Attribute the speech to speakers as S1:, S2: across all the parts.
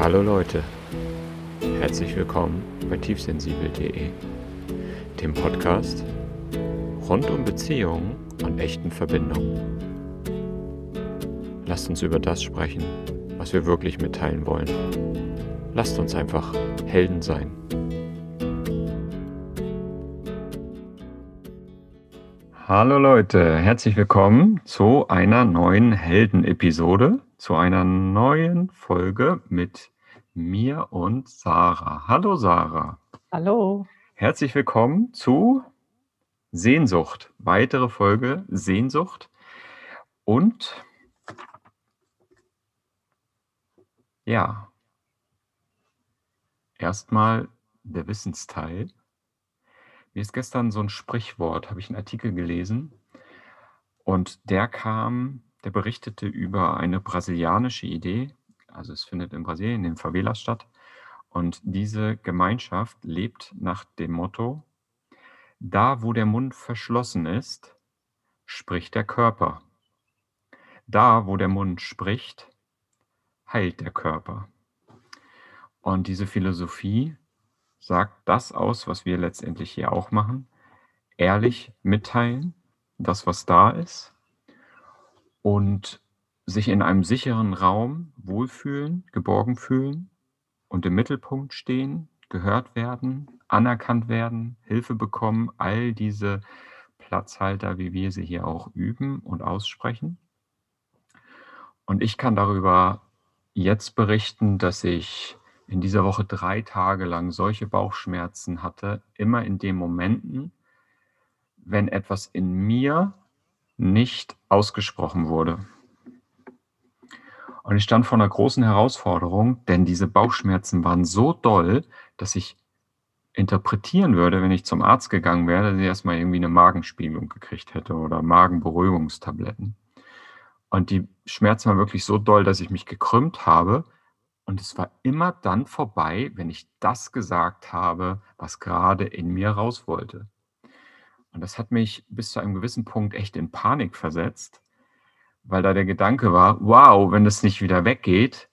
S1: Hallo Leute, herzlich willkommen bei tiefsensibel.de, dem Podcast rund um Beziehungen und echten Verbindungen. Lasst uns über das sprechen, was wir wirklich mitteilen wollen. Lasst uns einfach Helden sein. Hallo Leute, herzlich willkommen zu einer neuen Helden-Episode, zu einer neuen Folge mit mir und Sarah. Hallo Sarah.
S2: Hallo.
S1: Herzlich willkommen zu Sehnsucht. Weitere Folge Sehnsucht. Und ja, erstmal der Wissensteil. Mir ist gestern so ein Sprichwort, habe ich einen Artikel gelesen und der kam, der berichtete über eine brasilianische Idee, also es findet in Brasilien, in den Favelas statt und diese Gemeinschaft lebt nach dem Motto, da wo der Mund verschlossen ist, spricht der Körper. Da wo der Mund spricht, heilt der Körper. Und diese Philosophie sagt das aus, was wir letztendlich hier auch machen. Ehrlich mitteilen, das, was da ist. Und sich in einem sicheren Raum wohlfühlen, geborgen fühlen und im Mittelpunkt stehen, gehört werden, anerkannt werden, Hilfe bekommen, all diese Platzhalter, wie wir sie hier auch üben und aussprechen. Und ich kann darüber jetzt berichten, dass ich in dieser Woche drei Tage lang solche Bauchschmerzen hatte, immer in den Momenten, wenn etwas in mir nicht ausgesprochen wurde. Und ich stand vor einer großen Herausforderung, denn diese Bauchschmerzen waren so doll, dass ich interpretieren würde, wenn ich zum Arzt gegangen wäre, dass ich erstmal irgendwie eine Magenspiegelung gekriegt hätte oder Magenberuhigungstabletten. Und die Schmerzen waren wirklich so doll, dass ich mich gekrümmt habe und es war immer dann vorbei, wenn ich das gesagt habe, was gerade in mir raus wollte. Und das hat mich bis zu einem gewissen Punkt echt in Panik versetzt, weil da der Gedanke war, wow, wenn das nicht wieder weggeht,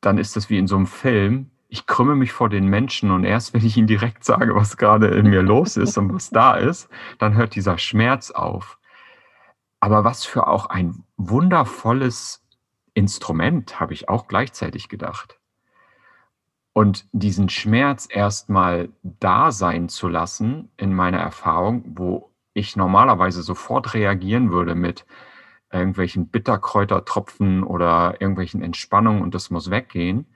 S1: dann ist das wie in so einem Film. Ich krümme mich vor den Menschen und erst wenn ich ihnen direkt sage, was gerade in mir los ist und was da ist, dann hört dieser Schmerz auf. Aber was für auch ein wundervolles Instrument, habe ich auch gleichzeitig gedacht. Und diesen Schmerz erstmal da sein zu lassen in meiner Erfahrung, wo ich normalerweise sofort reagieren würde mit irgendwelchen Bitterkräutertropfen oder irgendwelchen Entspannungen und das muss weggehen.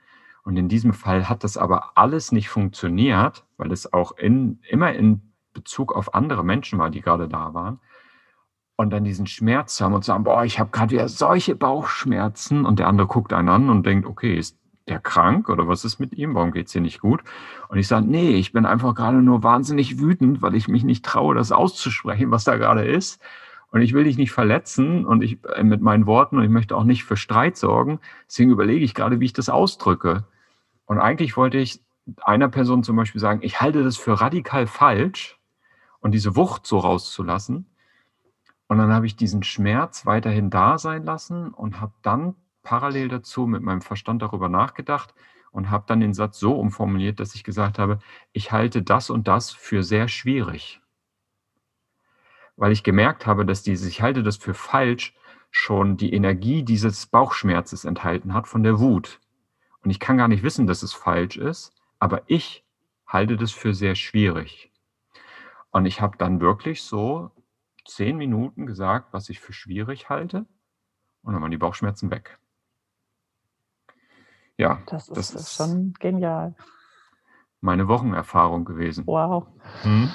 S1: Und in diesem Fall hat das aber alles nicht funktioniert, weil es auch in, immer in Bezug auf andere Menschen war, die gerade da waren und dann diesen Schmerz haben und sagen, boah, ich habe gerade wieder solche Bauchschmerzen und der andere guckt einen an und denkt, okay, ist der krank oder was ist mit ihm? Warum geht es hier nicht gut? Und ich sage, nee, ich bin einfach gerade nur wahnsinnig wütend, weil ich mich nicht traue, das auszusprechen, was da gerade ist. Und ich will dich nicht verletzen und ich äh, mit meinen Worten und ich möchte auch nicht für Streit sorgen. Deswegen überlege ich gerade, wie ich das ausdrücke. Und eigentlich wollte ich einer Person zum Beispiel sagen, ich halte das für radikal falsch und diese Wucht so rauszulassen. Und dann habe ich diesen Schmerz weiterhin da sein lassen und habe dann parallel dazu mit meinem Verstand darüber nachgedacht und habe dann den Satz so umformuliert, dass ich gesagt habe, ich halte das und das für sehr schwierig. Weil ich gemerkt habe, dass dieses, ich halte das für falsch, schon die Energie dieses Bauchschmerzes enthalten hat von der Wut. Und ich kann gar nicht wissen, dass es falsch ist, aber ich halte das für sehr schwierig. Und ich habe dann wirklich so zehn Minuten gesagt, was ich für schwierig halte. Und dann waren die Bauchschmerzen weg.
S2: Ja, das ist, das ist schon genial.
S1: Meine Wochenerfahrung gewesen.
S2: Wow. Hm?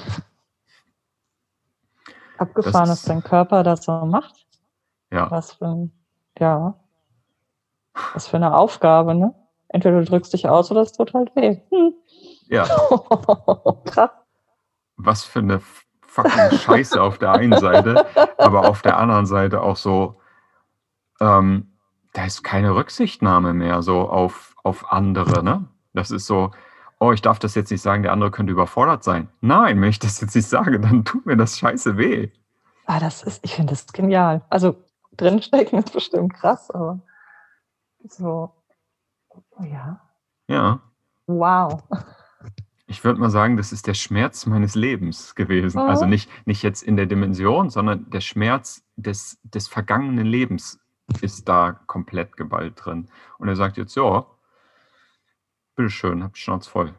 S2: Abgefahren, dass dein Körper das so macht.
S1: Ja.
S2: Was für ein, ja, was für eine Aufgabe, ne? Entweder du drückst dich aus oder es tut halt weh. Hm.
S1: Ja.
S2: Krass.
S1: Was für eine fucking Scheiße auf der einen Seite, aber auf der anderen Seite auch so, ähm, da ist keine Rücksichtnahme mehr so auf, auf andere, ne? Das ist so, oh, ich darf das jetzt nicht sagen, der andere könnte überfordert sein. Nein, wenn ich das jetzt nicht sage, dann tut mir das scheiße weh.
S2: Ah, das ist, ich finde das genial. Also drinstecken ist bestimmt krass, aber so ja.
S1: Ja.
S2: Wow.
S1: Ich würde mal sagen, das ist der Schmerz meines Lebens gewesen. Also
S2: Mhm.
S1: nicht, nicht jetzt in der Dimension, sondern der Schmerz des, des vergangenen Lebens ist da komplett geballt drin. Und er sagt jetzt, ja, bitteschön, hab die Schnauze voll.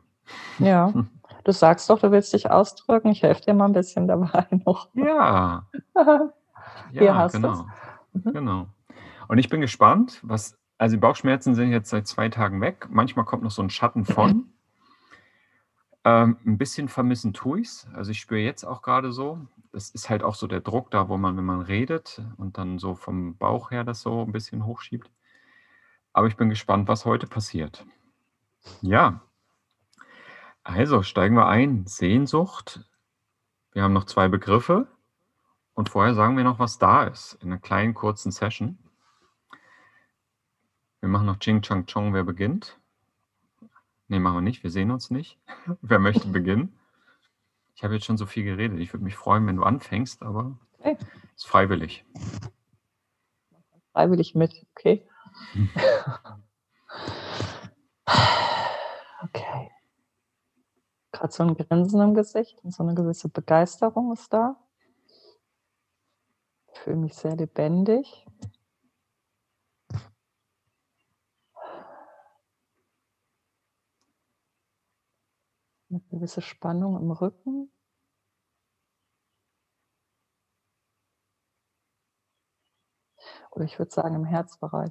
S2: Ja. Du sagst doch, du willst dich ausdrücken. Ich helfe dir mal ein bisschen dabei noch.
S1: Ja,
S2: Hier
S1: ja,
S2: hast
S1: genau.
S2: Mhm.
S1: Genau. Und ich bin gespannt, was, also die Bauchschmerzen sind jetzt seit zwei Tagen weg. Manchmal kommt noch so ein Schatten von. Ähm, ein bisschen vermissen tue ich's. Also ich spüre jetzt auch gerade so, das ist halt auch so der Druck da, wo man, wenn man redet und dann so vom Bauch her das so ein bisschen hochschiebt. Aber ich bin gespannt, was heute passiert. Ja. Also steigen wir ein. Sehnsucht. Wir haben noch zwei Begriffe. Und vorher sagen wir noch, was da ist, in einer kleinen, kurzen Session. Wir machen noch Ching Chang Chong, wer beginnt. Nee, machen wir nicht, wir sehen uns nicht. wer möchte beginnen? Ich habe jetzt schon so viel geredet. Ich würde mich freuen, wenn du anfängst, aber
S2: Okay.
S1: ist freiwillig.
S2: Freiwillig mit, okay? Okay. Gerade so ein Grinsen im Gesicht und so eine gewisse Begeisterung ist da. Ich fühle mich sehr lebendig. Eine gewisse Spannung im Rücken. Oder ich würde sagen im Herzbereich.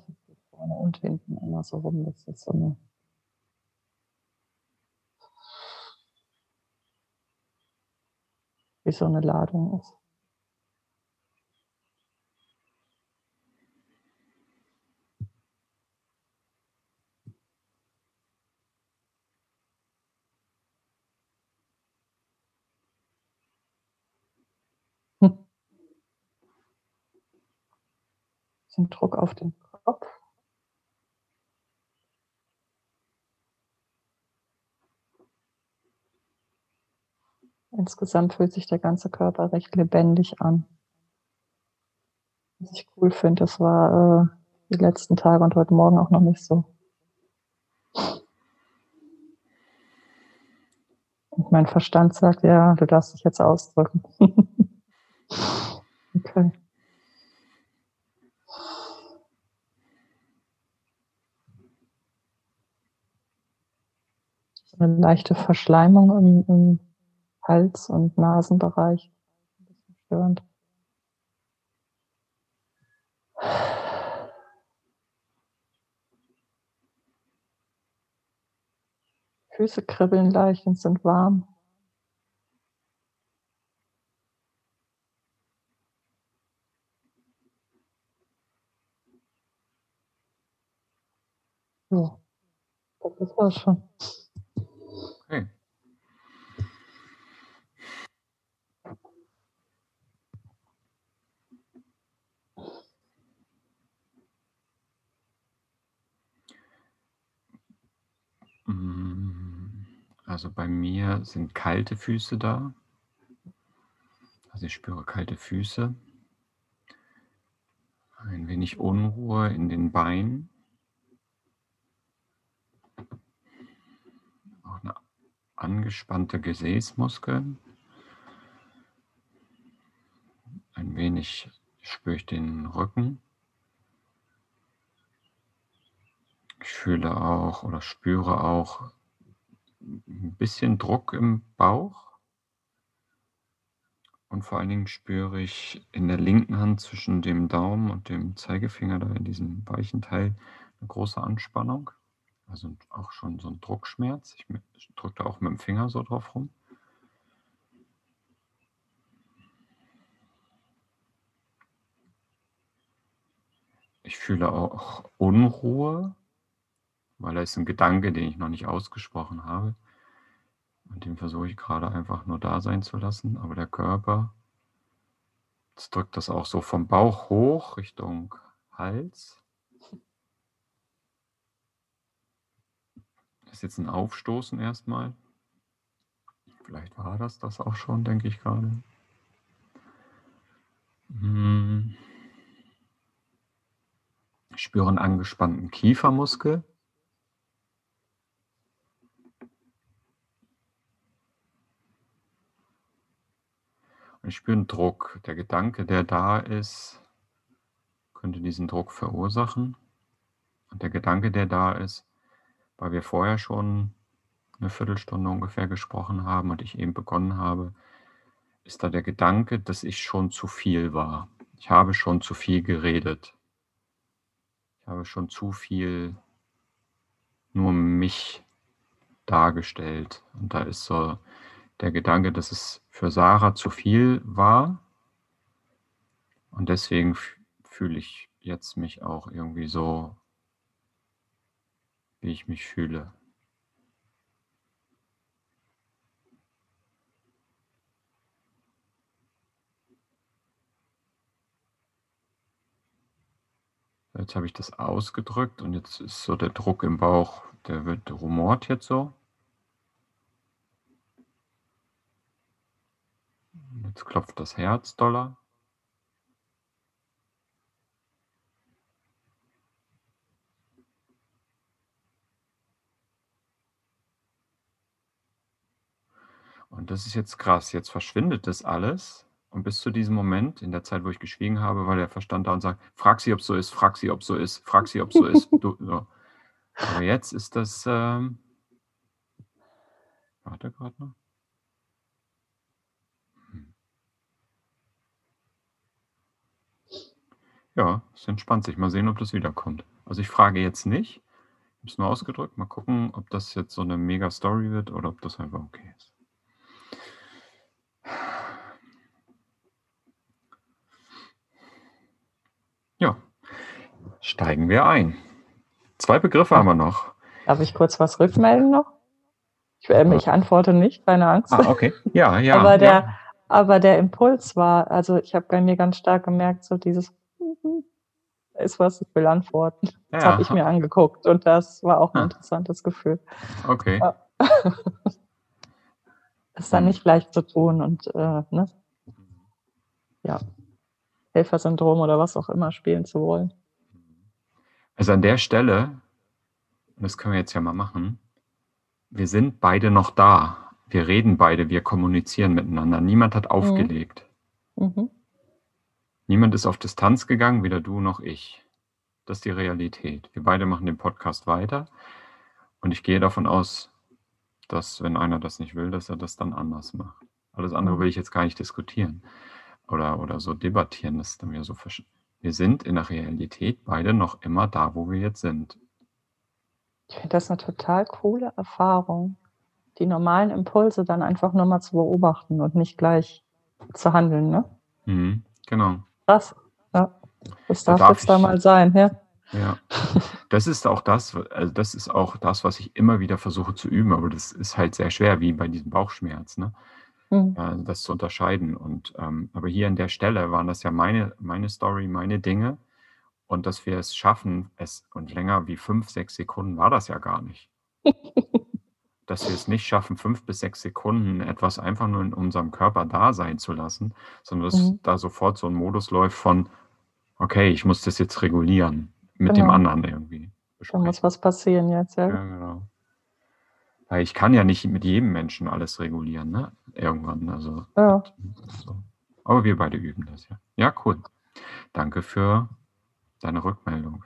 S2: Vorne und hinten immer so rum. Das ist so eine wie so eine Ladung ist. Hm. Bisschen Druck auf den Kopf. Insgesamt fühlt sich der ganze Körper recht lebendig an. Was ich cool finde, das war äh, die letzten Tage und heute Morgen auch noch nicht so. Und mein Verstand sagt, ja, du darfst dich jetzt ausdrücken. okay. Eine leichte Verschleimung im, im Hals- und Nasenbereich. Ein bisschen störend. Füße kribbeln leicht und sind warm. So, das war's schon.
S1: Okay. Mm, Also bei mir sind kalte Füße da. Also ich spüre kalte Füße. Ein wenig Unruhe in den Beinen. Auch eine angespannte Gesäßmuskeln. Ein wenig spüre ich den Rücken. Ich fühle auch oder spüre auch ein bisschen Druck im Bauch. Und vor allen Dingen spüre ich in der linken Hand zwischen dem Daumen und dem Zeigefinger, da in diesem weichen Teil, eine große Anspannung. Also auch schon so ein Druckschmerz. Ich drücke da auch mit dem Finger so drauf rum. Ich fühle auch Unruhe, weil da ist ein Gedanke, den ich noch nicht ausgesprochen habe. Und den versuche ich gerade einfach nur da sein zu lassen. Aber der Körper, jetzt drückt das auch so vom Bauch hoch Richtung Hals. Das ist jetzt ein Aufstoßen erstmal. Vielleicht war das das auch schon, denke ich gerade. Hm. Ich spüre einen angespannten Kiefermuskel. Ich spüre einen Druck. Der Gedanke, der da ist, könnte diesen Druck verursachen. Und der Gedanke, der da ist, weil wir vorher schon eine Viertelstunde ungefähr gesprochen haben und ich eben begonnen habe, ist da der Gedanke, dass ich schon zu viel war. Ich habe schon zu viel geredet. Ich habe schon zu viel nur mich dargestellt. Und da ist so der Gedanke, dass es für Sarah zu viel war. Und deswegen fühle ich jetzt mich auch irgendwie so, wie ich mich fühle. Jetzt habe ich das ausgedrückt und jetzt ist so der Druck im Bauch, der wird rumort jetzt so. Jetzt klopft das Herz doller. Und das ist jetzt krass. Jetzt verschwindet das alles. Und bis zu diesem Moment, in der Zeit, wo ich geschwiegen habe, war der Verstand da und sagt, frag sie, ob so ist, frag sie, ob so ist, frag sie, ob so ist. Du, so. Aber jetzt ist das, ähm, warte gerade noch. Ja, es entspannt sich. Mal sehen, ob das wiederkommt. Also ich frage jetzt nicht. Ich habe es nur ausgedrückt. Mal gucken, ob das jetzt so eine Mega-Story wird oder ob das einfach okay ist. Ja, steigen wir ein. Zwei Begriffe haben wir noch.
S2: Darf ich kurz was rückmelden noch? Ich, äh, ich antworte nicht, keine Angst.
S1: Ah, okay. Ja, ja.
S2: aber, der,
S1: ja.
S2: aber der Impuls war, also ich habe bei mir ganz stark gemerkt, so dieses ist was, ich will antworten. Das
S1: Ja.
S2: habe ich mir angeguckt und das war auch ein
S1: Ah.
S2: interessantes Gefühl.
S1: Okay.
S2: Ja. ist dann nicht leicht zu tun und äh, ne? ja, Helfersyndrom oder was auch immer spielen zu wollen.
S1: Also an der Stelle, das können wir jetzt ja mal machen, wir sind beide noch da. Wir reden beide, wir kommunizieren miteinander. Niemand hat aufgelegt.
S2: Mhm.
S1: Niemand ist auf Distanz gegangen, weder du noch ich. Das ist die Realität. Wir beide machen den Podcast weiter. Und ich gehe davon aus, dass, wenn einer das nicht will, dass er das dann anders macht. Alles andere will ich jetzt gar nicht diskutieren oder, oder so debattieren. Das ist dann wieder so versch- Wir sind in der Realität beide noch immer da, wo wir jetzt sind.
S2: Ich finde das eine total coole Erfahrung, die normalen Impulse dann einfach nur mal zu beobachten und nicht gleich zu handeln. Ne?
S1: Mhm, genau.
S2: Krass. Ja. Das
S1: Da
S2: darf,
S1: darf
S2: jetzt da
S1: ich-
S2: mal sein. Ja.
S1: Ja, das ist auch das, also das ist auch das, was ich immer wieder versuche zu üben, aber das ist halt sehr schwer, wie bei diesem Bauchschmerz, ne?
S2: Mhm.
S1: Ja, das zu unterscheiden. Und ähm, aber hier an der Stelle waren das ja meine, meine Story, meine Dinge. Und dass wir es schaffen, es und länger wie fünf, sechs Sekunden war das ja gar nicht. dass wir es nicht schaffen, fünf bis sechs Sekunden etwas einfach nur in unserem Körper da sein zu lassen, sondern dass
S2: Mhm.
S1: da sofort so ein Modus läuft von, okay, ich muss das jetzt regulieren mit dem
S2: Genau.
S1: anderen irgendwie.
S2: Da
S1: besprechen.
S2: muss was passieren jetzt. Ja.
S1: Ja, genau. Weil ich kann ja nicht mit jedem Menschen alles regulieren, ne? Irgendwann. Also,
S2: Ja.
S1: so. Aber wir beide üben das, ja. Ja, cool. Danke für deine Rückmeldung.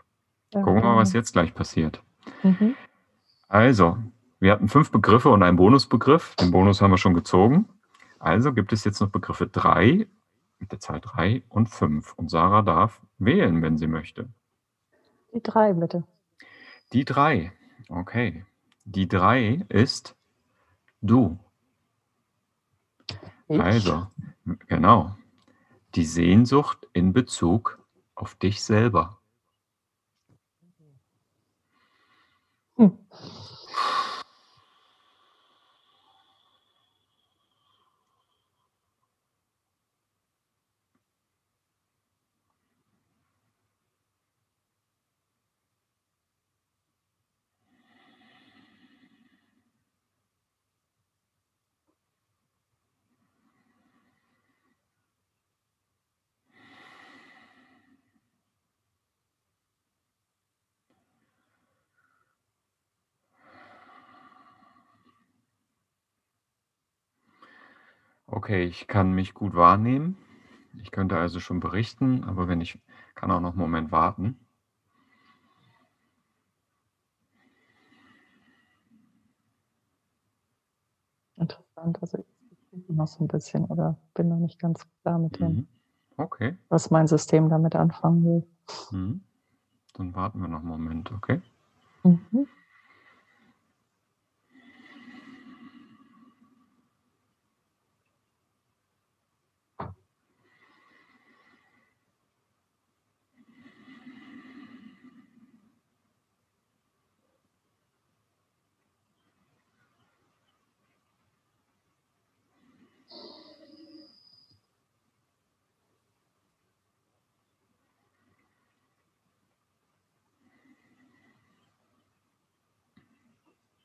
S2: Ja,
S1: Gucken wir mal, was jetzt gleich passiert.
S2: Mhm.
S1: Also, wir hatten fünf Begriffe und einen Bonusbegriff. Den Bonus haben wir schon gezogen. Also gibt es jetzt noch Begriffe drei mit der Zahl drei und fünf. Und Sarah darf wählen, wenn sie möchte.
S2: Die drei, bitte.
S1: Die drei. Okay. Die drei ist du.
S2: Ich.
S1: Also, genau. Die Sehnsucht in Bezug auf dich selber.
S2: Hm.
S1: Okay, ich kann mich gut wahrnehmen. Ich könnte also schon berichten, aber wenn ich kann auch noch 'n Moment warten.
S2: Interessant, also ich noch so 'n bisschen oder bin noch nicht ganz klar mit dem
S1: Mhm. Okay.
S2: was mein System damit anfangen will.
S1: Mhm. Dann warten wir noch 'n Moment, okay?
S2: Mhm.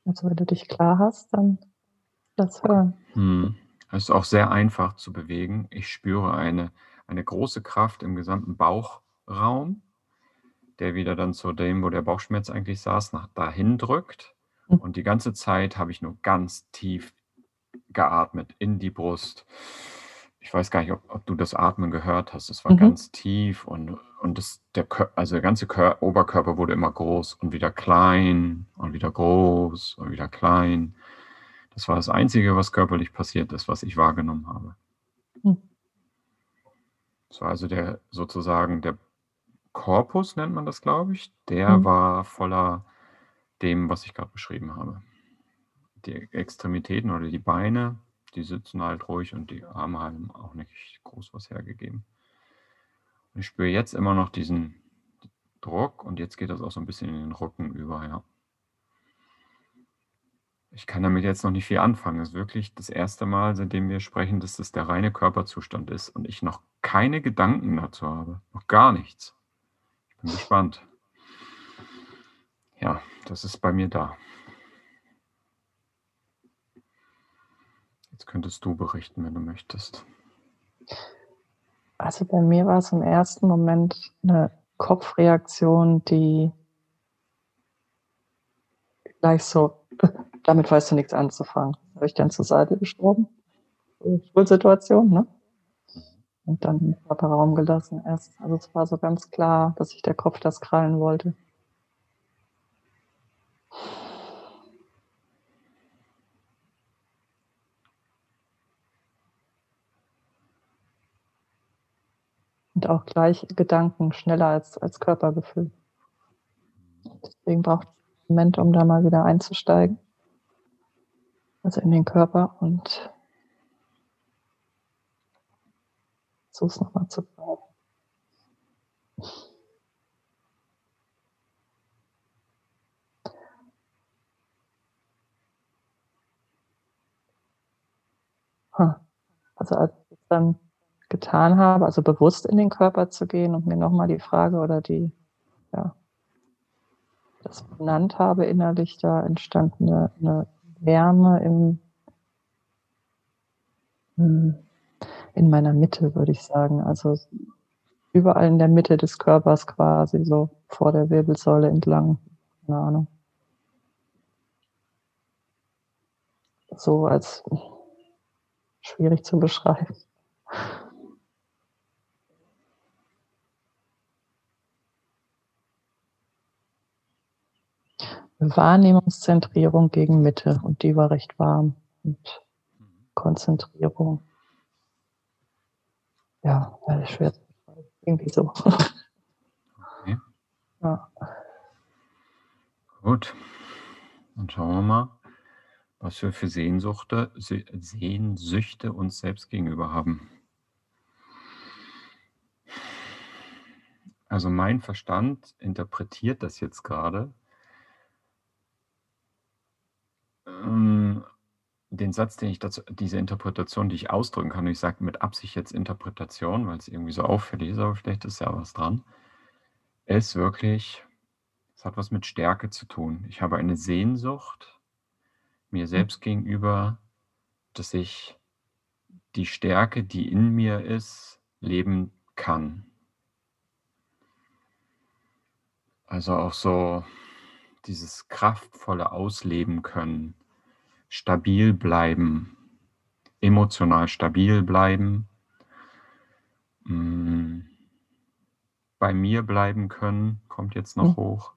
S2: Also, wenn du dich klar hast, dann lass hören.
S1: Mhm. Es ist auch sehr einfach zu bewegen. Ich spüre eine eine große Kraft im gesamten Bauchraum, der wieder dann zu dem, wo der Bauchschmerz eigentlich saß, nach dahin drückt.
S2: Hm.
S1: Und die ganze Zeit habe ich nur ganz tief geatmet in die Brust. Ich weiß gar nicht, ob ob du das Atmen gehört hast. Es war
S2: Mhm.
S1: ganz tief und und das der also, der ganze Kör Oberkörper wurde immer groß und wieder klein und wieder groß und wieder klein. Das war das Einzige, was körperlich passiert ist, was ich wahrgenommen habe.
S2: Hm.
S1: Das war also der sozusagen der Korpus nennt man das, glaube ich, der
S2: Mhm.
S1: war voller dem, was ich grad beschrieben habe. Die Extremitäten oder die Beine, die sitzen halt ruhig und die Arme haben auch nicht groß was hergegeben. Ich spüre jetzt immer noch diesen Druck und jetzt geht das auch so 'n bisschen in den Rücken über, ja. Ich kann damit jetzt noch nicht viel anfangen. Das ist wirklich das 1. Mal, seitdem wir sprechen, dass das der reine Körperzustand ist und ich noch keine Gedanken dazu habe, noch gar nichts. Ich bin gespannt. Ja, das ist bei mir da. Jetzt könntest du berichten, wenn du möchtest.
S2: Also, bei mir war's im 1. Moment 'ne Kopfreaktion, die gleich so: „Damit weißt du nix anzufangen.“ Habe ich dann zur Seite geschoben. Situation, ne? Und dann den Körper Raum gelassen erst. Also, es war so ganz klar, dass sich der Kopf das krallen wollte. Und auch gleich Gedanken schneller als als Körpergefühl. Deswegen braucht's 'n Moment, um da mal wieder einzusteigen. Also, in den Körper und versuche es noch mal zu. Ha. Also, als ich dann getan habe, also, bewusst in den Körper zu gehen und mir noch mal die Frage oder die ja das benannt habe innerlich, da entstand 'ne 'ne Wärme im hm, in meiner Mitte, würde ich sagen. Also, überall in der Mitte des Körpers quasi so vor der Wirbelsäule entlang. Keine Ahnung. So als schwierig zu beschreiben. Wahrnehmungszentrierung gegen Mitte und die war recht warm und. Konzentrierung. Ja, äh, schwer zu beschreiben. Irgendwie so.
S1: Okay.
S2: Ja.
S1: Gut. Dann schauen wir mal, was wir für Sehnsuchte Se Sehnsüchte uns selbst gegenüber haben. Also, mein Verstand interpretiert das jetzt grade ähm, den Satz, den ich dazu diese Interpretation, die ich ausdrücken kann und ich sage mit Absicht jetzt Interpretation, weil's irgendwie so auffällig ist, aber vielleicht ist ja was dran, ist wirklich es hat was mit Stärke zu tun. Ich habe eine Sehnsucht mir
S2: Hm.
S1: selbst gegenüber, dass ich die Stärke, die in mir ist, leben kann. Also, auch so dieses kraftvolle Ausleben können, stabil bleiben emotional stabil bleiben, mm, bei mir bleiben können, kommt jetzt noch
S2: Mhm.
S1: hoch.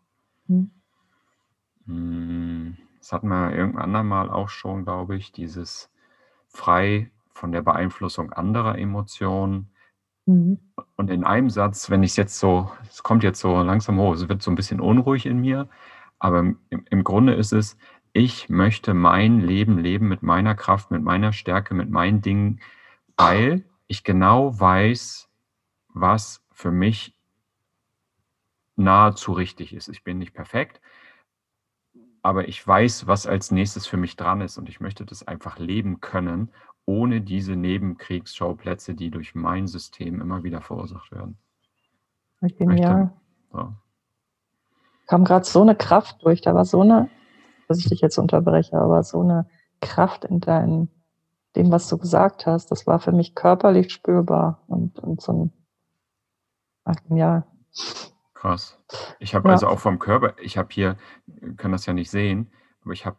S2: Mhm.
S1: Mm, Das hatten wir irgendwann andermal auch schon, glaube ich, dieses frei von der Beeinflussung anderer Emotionen.
S2: Mhm.
S1: Und in einem Satz, wenn ich es jetzt so, es kommt jetzt so langsam hoch, es wird so ein bisschen unruhig in mir, aber im, im Grunde ist es, ich möchte mein Leben leben mit meiner Kraft, mit meiner Stärke, mit meinen Dingen, weil ich genau weiß, was für mich nahezu richtig ist. Ich bin nicht perfekt, aber ich weiß, was als nächstes für mich dran ist und ich möchte das einfach leben können, ohne diese Nebenkriegsschauplätze, die durch mein System immer wieder verursacht werden.
S2: Genial.
S1: So.
S2: Kam gerade so eine Kraft durch. Da war so eine, dass ich dich jetzt unterbreche, aber so eine Kraft in deinem, dem, was du gesagt hast. Das war für mich körperlich spürbar und, und so ein, ach, genial.
S1: Krass. Ich habe
S2: Ja.
S1: also auch vom Körper, ich habe hier, könnt das ja nicht sehen, aber ich habe,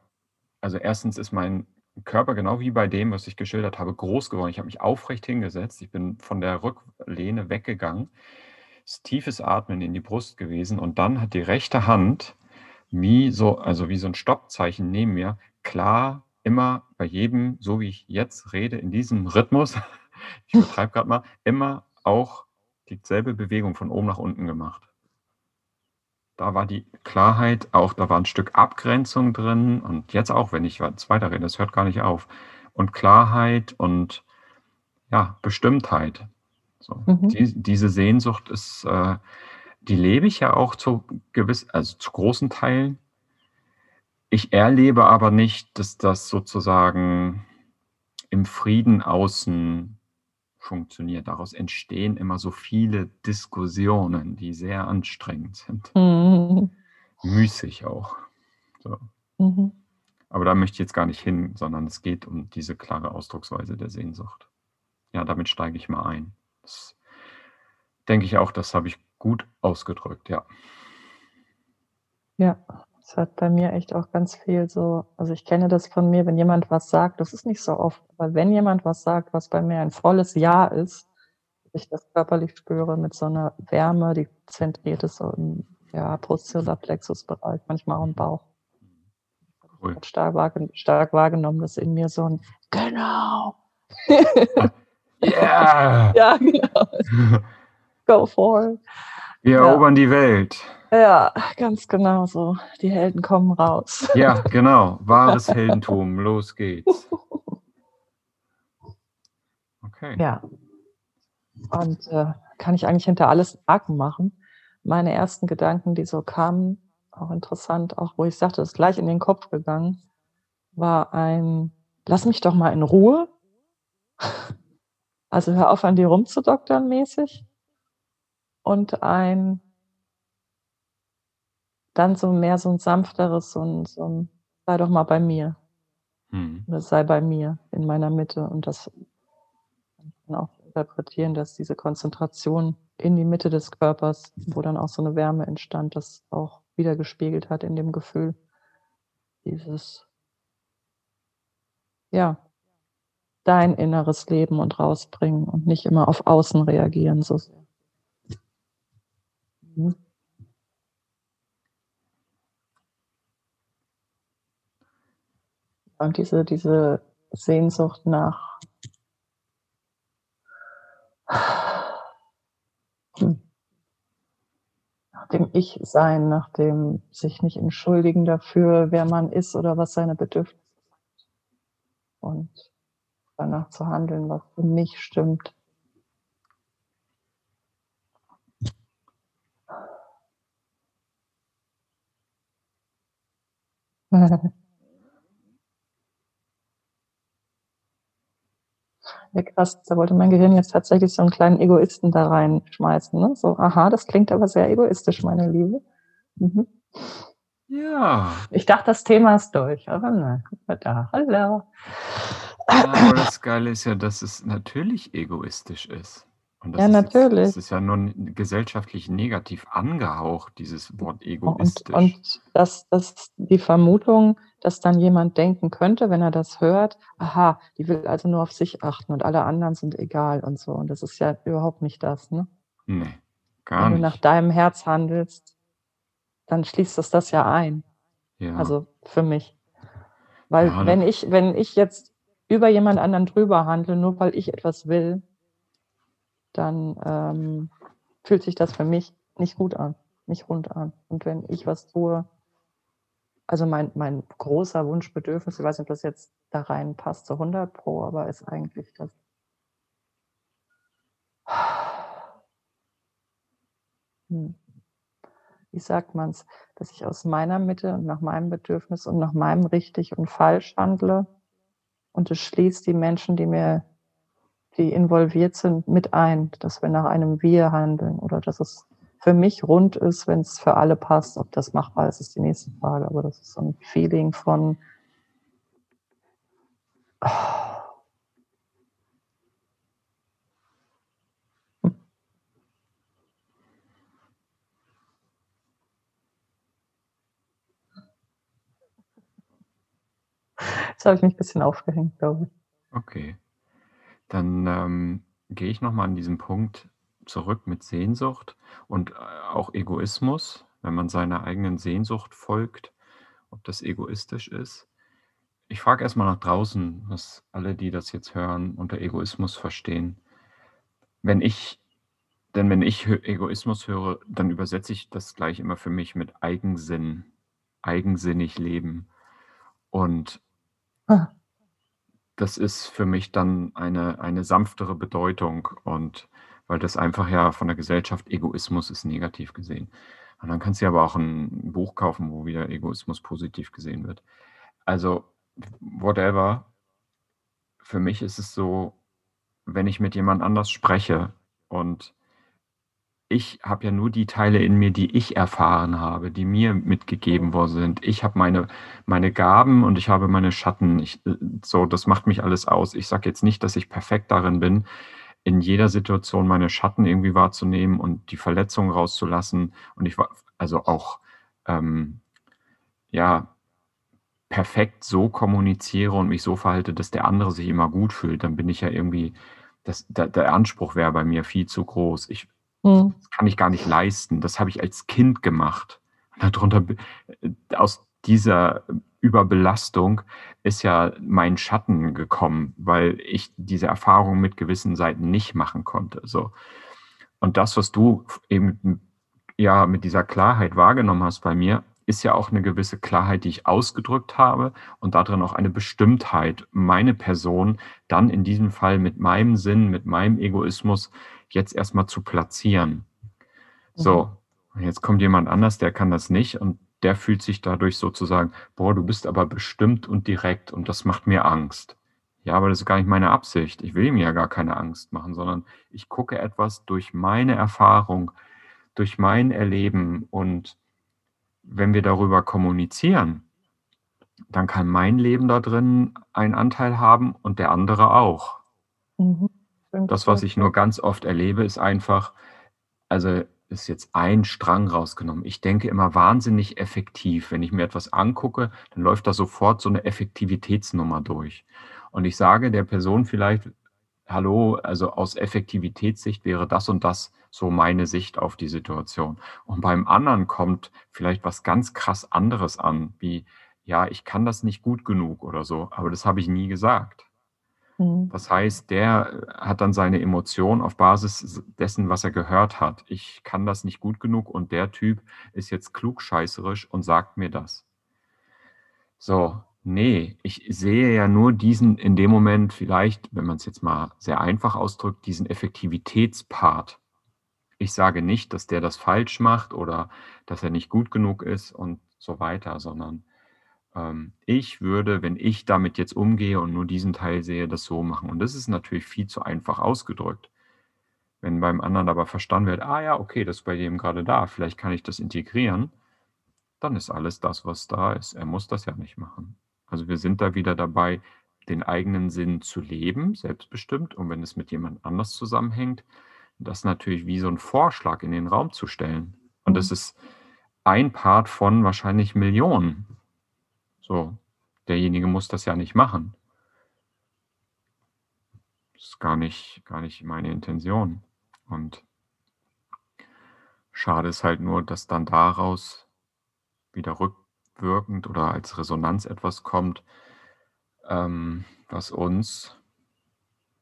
S1: also erstens ist mein Körper genau wie bei dem, was ich geschildert habe, groß geworden. Ich habe mich aufrecht hingesetzt. Ich bin von der Rücklehne weggegangen. Es ist tiefes Atmen in die Brust gewesen und dann hat die rechte Hand wie so, also wie so ein Stoppzeichen neben mir, klar immer bei jedem, so wie ich jetzt rede, in diesem Rhythmus, ich übertreibe gerade mal, immer auch dieselbe Bewegung von oben nach unten gemacht. Da war die Klarheit, auch da war ein Stück Abgrenzung drin und jetzt auch, wenn ich jetzt weiterrede, das hört gar nicht auf. Und Klarheit und ja, Bestimmtheit. So.
S2: Mhm.
S1: Die, diese Sehnsucht ist, äh, die lebe ich ja auch zu gewiss, also zu großen Teilen. Ich erlebe aber nicht, dass das sozusagen im Frieden außen funktioniert. Daraus entstehen immer so viele Diskussionen, die sehr anstrengend sind.
S2: Mhm.
S1: Müßig auch. So.
S2: Mhm.
S1: Aber da möchte ich jetzt gar nicht hin, sondern es geht um diese klare Ausdrucksweise der Sehnsucht. Ja, damit steige ich mal ein. Das denke ich auch, das habe ich gut ausgedrückt, ja.
S2: Ja, es hat bei mir echt auch ganz viel so, also ich kenne das von mir, wenn jemand was sagt, das ist nicht so oft, aber wenn jemand was sagt, was bei mir ein volles Ja ist, ich das körperlich spüre mit so einer Wärme, die zentriert ist so im ja, Brustzeller-Plexus-Bereich, manchmal auch im Bauch.
S1: Cool.
S2: Ich stark, wahrgen stark wahrgenommen, dass in mir so ein Genau.
S1: Yeah!
S2: ja, genau. Go for.
S1: Wir
S2: Ja.
S1: erobern die Welt.
S2: Ja, ganz genau so. Die Helden kommen raus.
S1: Ja, genau. Wahres Heldentum. Los geht's. Okay.
S2: Ja. Und äh, kann ich eigentlich hinter alles Haken machen. Meine ersten Gedanken, die so kamen, auch interessant, auch wo ich sagte, das ist gleich in den Kopf gegangen, war ein, lass mich doch mal in Ruhe. Also hör auf, an dir rumzudoktern mäßig. Und ein, dann so mehr so ein sanfteres, so ein, so ein, sei doch mal bei mir.
S1: Hm.
S2: Oder sei bei mir in meiner Mitte. Und das kann man auch interpretieren, dass diese Konzentration in die Mitte des Körpers, wo dann auch so eine Wärme entstand, das auch wieder gespiegelt hat in dem Gefühl. Dieses, ja, dein inneres Leben und rausbringen und nicht immer auf Außen reagieren so sehr. Mhm. Und diese, diese Sehnsucht nach hm, nach dem Ich-Sein, nach dem sich nicht entschuldigen dafür, wer man ist oder was seine Bedürfnisse sind. Und danach zu handeln, was für mich stimmt. Ja, krass, da wollte mein Gehirn jetzt tatsächlich so einen kleinen Egoisten da reinschmeißen. Ne? So, aha, das klingt aber sehr egoistisch, meine Liebe. Mhm.
S1: Ja.
S2: Ich dachte, das Thema ist durch, aber nein, guck mal da. Hallo.
S1: Aber das Geile ist ja, dass es natürlich egoistisch ist. Und
S2: Ja,
S1: das ist jetzt
S2: natürlich.
S1: das ist ja nun gesellschaftlich negativ angehaucht, dieses Wort
S2: Und
S1: egoistisch.
S2: und dass dass die Vermutung, dass dann jemand denken könnte, wenn er das hört: „Aha, die will also nur auf sich achten und alle anderen sind egal“ und so. Und das ist ja überhaupt nicht das, ne?
S1: Ne, gar
S2: Wenn du nach
S1: nicht.
S2: deinem Herz handelst, dann schließt das das ja ein.
S1: Ja.
S2: Also, für mich. Weil
S1: Ja,
S2: wenn
S1: da
S2: ich wenn ich jetzt über jemand anderen drüber handle, nur weil ich etwas will dann, ähm, fühlt sich das für mich nicht gut an, nicht rund an. Und wenn ich was tue also, mein mein großer Wunsch, Bedürfnis, ich weiß nicht, ob das jetzt da reinpasst zu 100 Pro, aber ist eigentlich das Hm. Wie sagt man's? Dass ich aus meiner Mitte und nach meinem Bedürfnis und nach meinem richtig und falsch handle und es schließt die Menschen, die mir die involviert sind, mit ein, dass wir nach einem Wir handeln oder dass es für mich rund ist, wenn's für alle passt. Ob das machbar ist, ist die nächste Frage, aber das ist so 'n Feeling von Hm. Jetzt habe ich mich bisschen aufgehängt, glaube ich.
S1: Okay. Dann, ähm, gehe ich noch mal an diesen Punkt zurück mit Sehnsucht und, äh, auch Egoismus, wenn man seiner eigenen Sehnsucht folgt, ob das egoistisch ist. Ich frage erst mal nach draußen, was alle, die das jetzt hören, unter Egoismus verstehen. Wenn ich denn wenn ich Egoismus höre, dann übersetze ich das gleich immer für mich mit Eigensinn, eigensinnig leben. Und
S2: Ah.
S1: Das ist für mich dann eine eine sanftere Bedeutung und weil das einfach ja von der Gesellschaft Egoismus ist negativ gesehen. Und dann kannst du aber auch 'n Buch kaufen, wo wieder Egoismus positiv gesehen wird. Also, whatever. Für mich ist es so, wenn ich mit jemand anders spreche und ich habe ja nur die Teile in mir, die ich erfahren habe, die mir mitgegeben worden sind. Ich habe meine meine Gaben und ich habe meine Schatten. Ich äh, so, das macht mich alles aus. Ich sage jetzt nicht, dass ich perfekt darin bin, in jeder Situation meine Schatten irgendwie wahrzunehmen und die Verletzungen rauszulassen. Und ich wa also auch, ähm, ja, perfekt so kommuniziere und mich so verhalte, dass der andere sich immer gut fühlt, dann bin ich ja irgendwie das der der Anspruch wäre bei mir viel zu groß. Ich
S2: Mhm.
S1: das kann ich gar nicht leisten. Das habe ich als Kind gemacht. Dadrunter b äh, aus dieser Überbelastung ist ja mein Schatten gekommen, weil ich diese Erfahrung mit gewissen Seiten nicht machen konnte, so. Und das, was du eben, hm, ja, mit dieser Klarheit wahrgenommen hast bei mir, ist ja auch 'ne gewisse Klarheit, die ich ausgedrückt habe und dadrin auch eine Bestimmtheit, meine Person dann in diesem Fall mit meinem Sinn, mit meinem Egoismus jetzt erst mal zu platzieren.
S2: Mhm.
S1: So, jetzt kommt jemand anders, der kann das nicht und der fühlt sich dadurch sozusagen: „Boah, du bist aber bestimmt und direkt und das macht mir Angst.“ Ja, aber das ist gar nicht meine Absicht. Ich will mir ja gar keine Angst machen, sondern ich gucke etwas durch meine Erfahrung, durch mein Erleben. Und wenn wir darüber kommunizieren, dann kann mein Leben da drin einen Anteil haben und der andere auch.
S2: Mhm.
S1: Das, was ich nur ganz oft erlebe, ist einfach also, ist jetzt ein Strang rausgenommen. Ich denke immer wahnsinnig effektiv. Wenn ich mir etwas angucke, dann läuft da sofort so 'ne Effektivitätsnummer durch. Und ich sage der Person vielleicht: „Hallo, also, aus Effektivitätssicht wäre das und das so meine Sicht auf die Situation.“ Und beim anderen kommt vielleicht was ganz krass anderes an, wie: „Ja, ich kann das nicht gut genug“ oder so, aber das habe ich nie gesagt.
S2: Mhm.
S1: Das heißt, der hat dann seine Emotionen auf Basis dessen, was er gehört hat. Ich kann das nicht gut genug und der Typ ist jetzt klugscheißerisch und sagt mir das. So, ne, ich sehe ja nur diesen in dem Moment vielleicht, wenn man's jetzt mal sehr einfach ausdrückt, diesen Effektivitätspart. Ich sage nicht, dass der das falsch macht oder dass er nicht gut genug ist und so weiter, sondern, ich würde, wenn ich damit jetzt umgehe und nur diesen Teil sehe, das so machen. Und das ist natürlich viel zu einfach ausgedrückt. Wenn beim anderen aber verstanden wird: „Ah ja, okay, das ist bei dem grade da, vielleicht kann ich das integrieren“, dann ist alles das, was da ist. Er muss das ja nicht machen. Also, wir sind da wieder dabei, den eigenen Sinn zu leben, selbstbestimmt und wenn es mit jemand anders zusammenhängt, das natürlich wie so ein Vorschlag in den Raum zu stellen. Und das ist ein Part von wahrscheinlich Millionen. So, derjenige muss das ja nicht machen. Das ist gar nicht, gar nicht meine Intention. Und schade ist halt nur, dass dann daraus wieder rückwirkend oder als Resonanz etwas kommt, ähm, was uns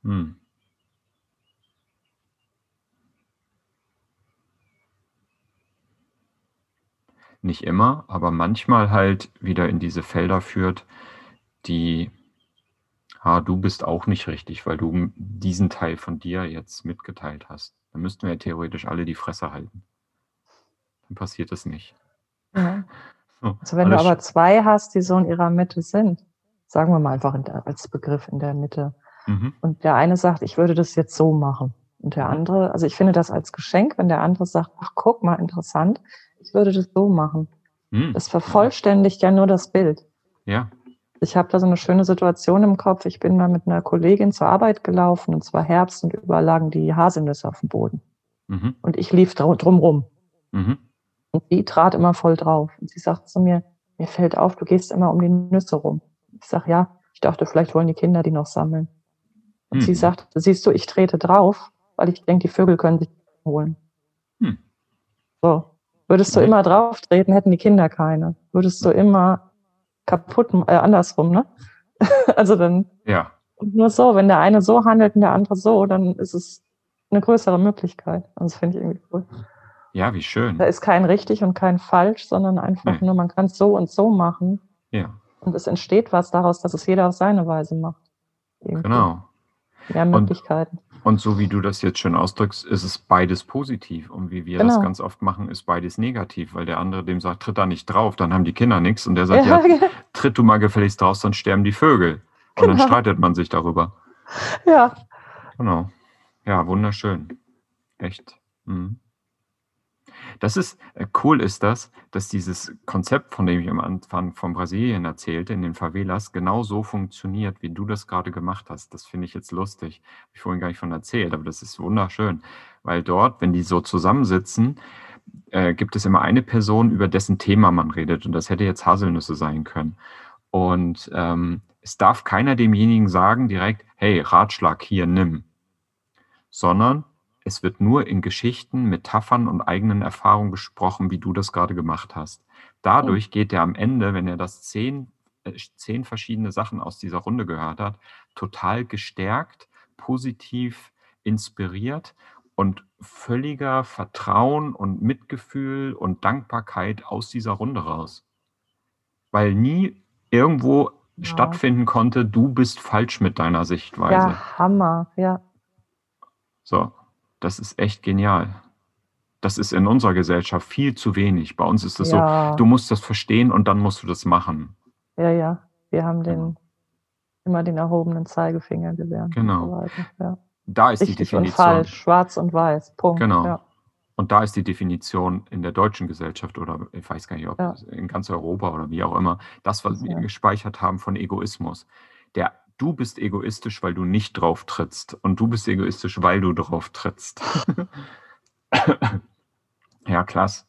S1: hm, nicht immer, aber manchmal halt wieder in diese Felder führt, die, ah, du bist auch nicht richtig, weil du diesen Teil von dir jetzt mitgeteilt hast. Dann müssten wir ja theoretisch alle die Fresse halten. Dann passiert es nicht.
S2: Ja. So, also wenn du aber zwei hast, die so in ihrer Mitte sind, sagen wir mal einfach der, als Begriff in der Mitte, mhm. und der eine sagt, ich würde das jetzt so machen. Und der mhm. andere, also ich finde das als Geschenk, wenn der andere sagt, ach guck mal, interessant, ich würde das so machen. Mhm. Das vervollständigt ja nur das Bild.
S1: Ja.
S2: Ich habe da so eine schöne Situation im Kopf. Ich bin mal mit einer Kollegin zur Arbeit gelaufen und zwar Herbst und überall lagen die Haselnüsse auf dem Boden. Mhm. Und ich lief drumrum. Mhm. Und die trat immer voll drauf. Und sie sagt zu mir, mir fällt auf, du gehst immer um die Nüsse rum. Ich sag ja, ich dachte, vielleicht wollen die Kinder die noch sammeln. Und mhm. sie sagt, siehst du, ich trete drauf, weil ich denke, die Vögel können sich holen. Mhm. So. Würdest du immer drauf treten, hätten die Kinder keine. Würdest du immer kaputt, äh, andersrum, ne? also dann.
S1: Ja.
S2: Und nur so, wenn der eine so handelt und der andere so, dann ist es eine größere Möglichkeit. Und das finde ich irgendwie cool.
S1: Ja, wie schön.
S2: Da ist kein richtig und kein falsch, sondern einfach nee. nur, man kann es so und so machen.
S1: Ja.
S2: Und es entsteht was daraus, dass es jeder auf seine Weise macht.
S1: Irgendwie. Genau.
S2: Mehr Möglichkeiten.
S1: Und, und, so wie du das jetzt schön ausdrückst, ist es beides positiv. Und wie wir genau. das ganz oft machen, ist beides negativ, weil der andere dem sagt, tritt da nicht drauf, dann haben die Kinder nichts. Und der sagt, ja, ja tritt du mal gefälligst drauf, sonst sterben die Vögel. Und genau. dann streitet man sich darüber.
S2: Ja.
S1: Genau. Ja, wunderschön. Echt. Mhm. Das ist äh, cool ist das, dass dieses Konzept, von dem ich am Anfang von Brasilien erzählte, in den Favelas, genau so funktioniert, wie du das gerade gemacht hast. Das finde ich jetzt lustig. Habe ich vorhin gar nicht von erzählt, aber das ist wunderschön. Weil dort, wenn die so zusammensitzen, äh, gibt es immer eine Person, über dessen Thema man redet. Und das hätte jetzt Haselnüsse sein können. Und ähm, es darf keiner demjenigen sagen direkt, hey, Ratschlag hier, nimm. Sondern es wird nur in Geschichten, Metaphern und eigenen Erfahrungen gesprochen, wie du das gerade gemacht hast. Dadurch geht er am Ende, wenn er das zehn, äh, zehn verschiedene Sachen aus dieser Runde gehört hat, total gestärkt, positiv inspiriert und völliger Vertrauen und Mitgefühl und Dankbarkeit aus dieser Runde raus. Weil nie irgendwo ja. stattfinden konnte, du bist falsch mit deiner Sichtweise.
S2: Ja, Hammer, ja.
S1: So, das ist echt genial. Das ist in unserer Gesellschaft viel zu wenig. Bei uns ist es ja. so, du musst das verstehen und dann musst du das machen.
S2: Ja, ja. Wir haben den, immer den erhobenen Zeigefinger gelernt.
S1: Genau.
S2: So ja.
S1: Da ist
S2: Richtig
S1: die Definition.
S2: Und falsch, schwarz und weiß. Punkt.
S1: Genau.
S2: Ja.
S1: Und da ist die Definition in der deutschen Gesellschaft oder ich weiß gar nicht, ob ja. in ganz Europa oder wie auch immer, das, was wir gespeichert haben von Egoismus. Der du bist egoistisch, weil du nicht drauf trittst. Und du bist egoistisch, weil du drauf trittst. ja, klasse.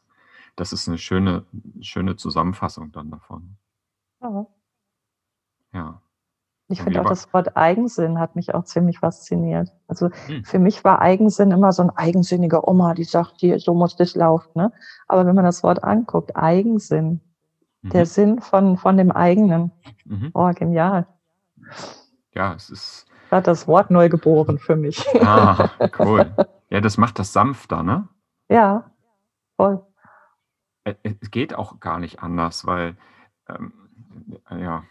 S1: Das ist eine schöne, schöne Zusammenfassung dann davon.
S2: Ja.
S1: ja.
S2: Ich finde auch das Wort Eigensinn hat mich auch ziemlich fasziniert. Also hm. für mich war Eigensinn immer so ein eigensinniger Oma, die sagt, hier, so muss das laufen. Ne? Aber wenn man das Wort anguckt, Eigensinn, mhm. der Sinn von, von dem eigenen. Mhm. Oh, genial.
S1: Ja, es ist.
S2: Hat das Wort neu geboren für mich.
S1: Ah, cool. Ja, das macht das sanfter, ne?
S2: Ja, voll.
S1: Es geht auch gar nicht anders, weil, ähm, ja,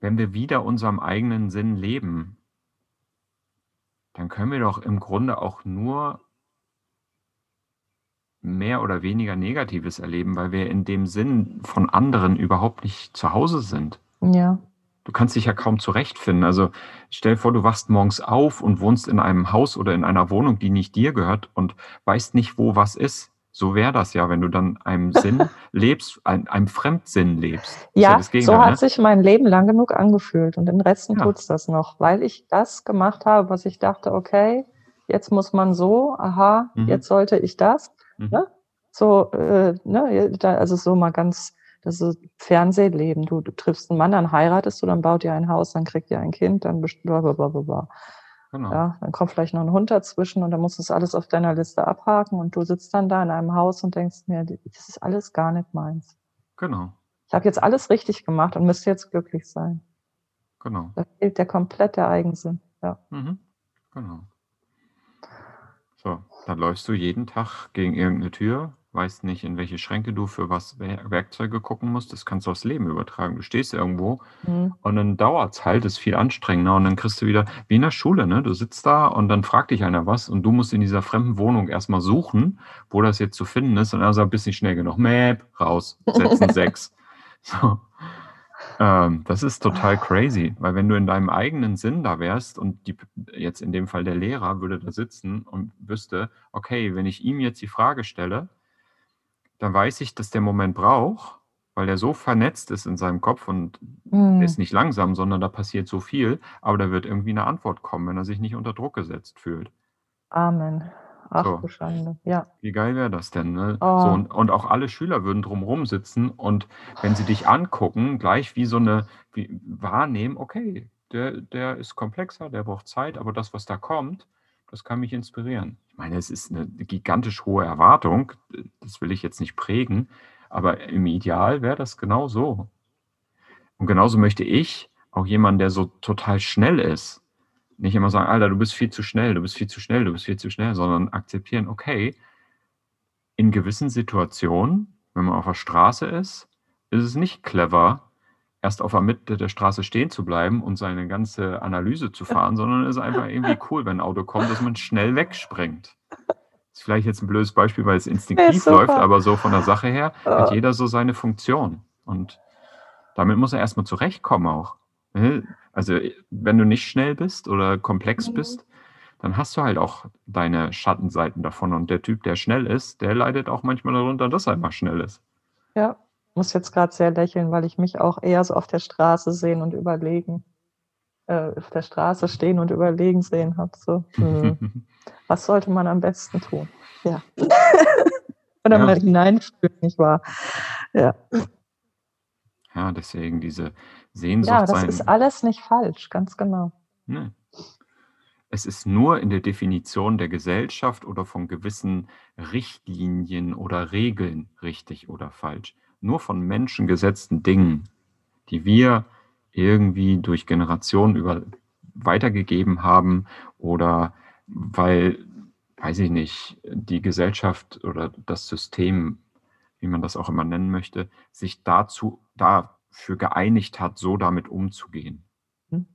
S1: wenn wir wieder unserem eigenen Sinn leben, dann können wir doch im Grunde auch nur mehr oder weniger Negatives erleben, weil wir in dem Sinn von anderen überhaupt nicht zu Hause sind.
S2: Ja.
S1: Du kannst dich ja kaum zurechtfinden. Also stell dir vor, du wachst morgens auf und wohnst in einem Haus oder in einer Wohnung, die nicht dir gehört und weißt nicht, wo was ist. So wäre das ja, wenn du dann einem Sinn lebst, ein, einem Fremdsinn lebst.
S2: Ja,
S1: ja
S2: so hat ne? sich mein Leben lang genug angefühlt und den Resten ja. tut's das noch, weil ich das gemacht habe, was ich dachte, okay, jetzt muss man so, aha, mhm. jetzt sollte ich das. Mhm. Ne? So, äh, ne, also so mal ganz, das ist Fernsehleben. Du, du triffst einen Mann, dann heiratest du, dann baut ihr ein Haus, dann kriegt ihr ein Kind, dann blablabla. Genau. Ja, dann kommt vielleicht noch ein Hund dazwischen und dann musst du das alles auf deiner Liste abhaken und du sitzt dann da in einem Haus und denkst mir, das ist alles gar nicht meins.
S1: Genau.
S2: Ich habe jetzt alles richtig gemacht und müsste jetzt glücklich sein.
S1: Genau.
S2: Da fehlt der komplette Eigensinn. Ja.
S1: Mhm. Genau. So, dann läufst du jeden Tag gegen irgendeine Tür, weißt nicht, in welche Schränke du für was Werkzeuge gucken musst. Das kannst du aufs Leben übertragen. Du stehst irgendwo mhm. und dann dauert es halt, ist viel anstrengender und dann kriegst du wieder, wie in der Schule, ne? Du sitzt da und dann fragt dich einer was und du musst in dieser fremden Wohnung erstmal suchen, wo das jetzt zu finden ist und dann sagt, bist nicht schnell genug. Map, raus, setzen sechs. So. Ähm, das ist total crazy, weil wenn du in deinem eigenen Sinn da wärst und die, jetzt in dem Fall der Lehrer würde da sitzen und wüsste, okay, wenn ich ihm jetzt die Frage stelle, dann weiß ich, dass der Moment braucht, weil er so vernetzt ist in seinem Kopf und mhm. ist nicht langsam, sondern da passiert so viel, aber da wird irgendwie eine Antwort kommen, wenn er sich nicht unter Druck gesetzt fühlt.
S2: Amen. Ach so. du Schande. Ja.
S1: Wie geil wäre das denn? Ne? Oh. So, und, und, auch alle Schüler würden drumherum sitzen und wenn sie dich angucken, gleich wie so eine, wie, wahrnehmen, okay, der, der ist komplexer, der braucht Zeit, aber das, was da kommt, das kann mich inspirieren. Ich meine, es ist eine gigantisch hohe Erwartung, das will ich jetzt nicht prägen, aber im Ideal wäre das genau so. Und genauso möchte ich auch jemanden, der so total schnell ist, nicht immer sagen, Alter, du bist viel zu schnell, du bist viel zu schnell, du bist viel zu schnell, sondern akzeptieren, okay, in gewissen Situationen, wenn man auf der Straße ist, ist es nicht clever, erst auf der Mitte der Straße stehen zu bleiben und seine ganze Analyse zu fahren, sondern es ist einfach irgendwie cool, wenn ein Auto kommt, dass man schnell wegspringt. Das ist vielleicht jetzt ein blödes Beispiel, weil es instinktiv läuft, aber so von der Sache her hat jeder so seine Funktion. Und damit muss er erstmal zurechtkommen auch. Also, wenn du nicht schnell bist oder komplex mhm. bist, dann hast du halt auch deine Schattenseiten davon. Und der Typ, der schnell ist, der leidet auch manchmal darunter, dass er einfach schnell ist.
S2: Ja, muss jetzt gerade sehr lächeln, weil ich mich auch eher so auf der Straße sehen und überlegen, äh, auf der Straße stehen und überlegen sehen habe. So, hm, was sollte man am besten tun? Ja. Oder ja. mal hineinspüren, nicht wahr? Ja.
S1: Ja, deswegen diese Sehnsucht.
S2: Ja, das sein. ist alles nicht falsch, ganz genau. Nee.
S1: Es ist nur in der Definition der Gesellschaft oder von gewissen Richtlinien oder Regeln richtig oder falsch nur von Menschen gesetzten Dingen, die wir irgendwie durch Generationen über weitergegeben haben oder weil, weiß ich nicht, die Gesellschaft oder das System, wie man das auch immer nennen möchte, sich dazu, dafür geeinigt hat, so damit umzugehen. Hm.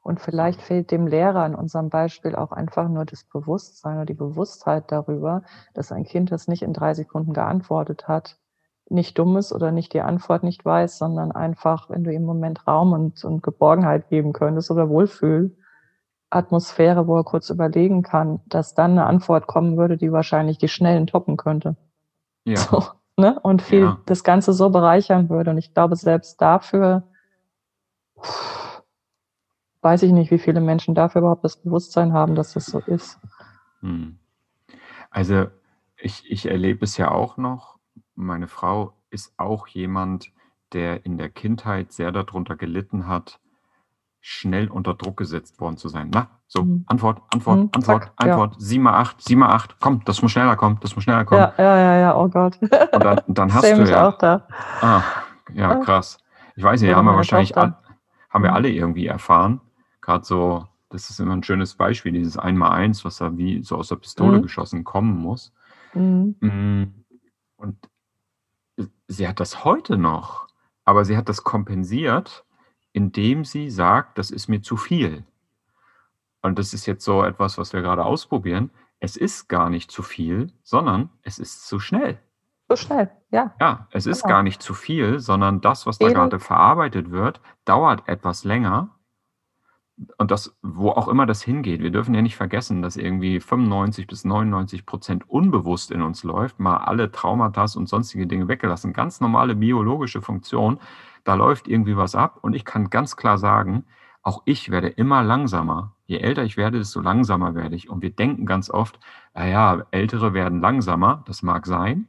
S2: Und vielleicht fehlt dem Lehrer in unserem Beispiel auch einfach nur das Bewusstsein oder die Bewusstheit darüber, dass ein Kind, das nicht in drei Sekunden geantwortet hat, nicht dumm ist oder nicht die Antwort nicht weiß, sondern einfach, wenn du im Moment Raum und, und Geborgenheit geben könntest oder Wohlfühl, Atmosphäre, wo er kurz überlegen kann, dass dann eine Antwort kommen würde, die wahrscheinlich die schnellen toppen könnte. Ja. So, ne? Und viel ja. das Ganze so bereichern würde. Und ich glaube, selbst dafür weiß ich nicht, wie viele Menschen dafür überhaupt das Bewusstsein haben, dass das so ist. Hm.
S1: Also ich, ich erlebe es ja auch noch, meine Frau ist auch jemand, der in der Kindheit sehr darunter gelitten hat, schnell unter Druck gesetzt worden zu sein. Na, so, mhm. Antwort, Antwort, mhm, Antwort, zack, Antwort, ja. sieh mal acht, sieh mal acht, komm, das muss schneller kommen, das muss schneller kommen.
S2: Ja, ja, ja, ja oh Gott. Und
S1: dann, dann hast du ja. auch da. Ah, ja, krass. Ich weiß nicht, ja, haben wir wahrscheinlich all, haben wir mhm. alle irgendwie erfahren. Gerade so, das ist immer ein schönes Beispiel, dieses Einmal-Eins, was da wie so aus der Pistole mhm. geschossen kommen muss. Mhm. Mm, und sie hat das heute noch, aber sie hat das kompensiert, indem sie sagt, das ist mir zu viel. Und das ist jetzt so etwas, was wir gerade ausprobieren. Es ist gar nicht zu viel, sondern es ist zu schnell.
S2: Zu schnell, ja.
S1: Ja, es ist genau. gar nicht zu viel, sondern das, was da Eben. gerade verarbeitet wird, dauert etwas länger. und das, wo auch immer das hingeht, wir dürfen ja nicht vergessen, dass irgendwie 95 bis 99 Prozent unbewusst in uns läuft, mal alle Traumata und sonstige Dinge weggelassen, ganz normale biologische Funktion, da läuft irgendwie was ab und ich kann ganz klar sagen, auch ich werde immer langsamer. Je älter ich werde, desto langsamer werde ich. Und wir denken ganz oft, naja, Ältere werden langsamer, das mag sein,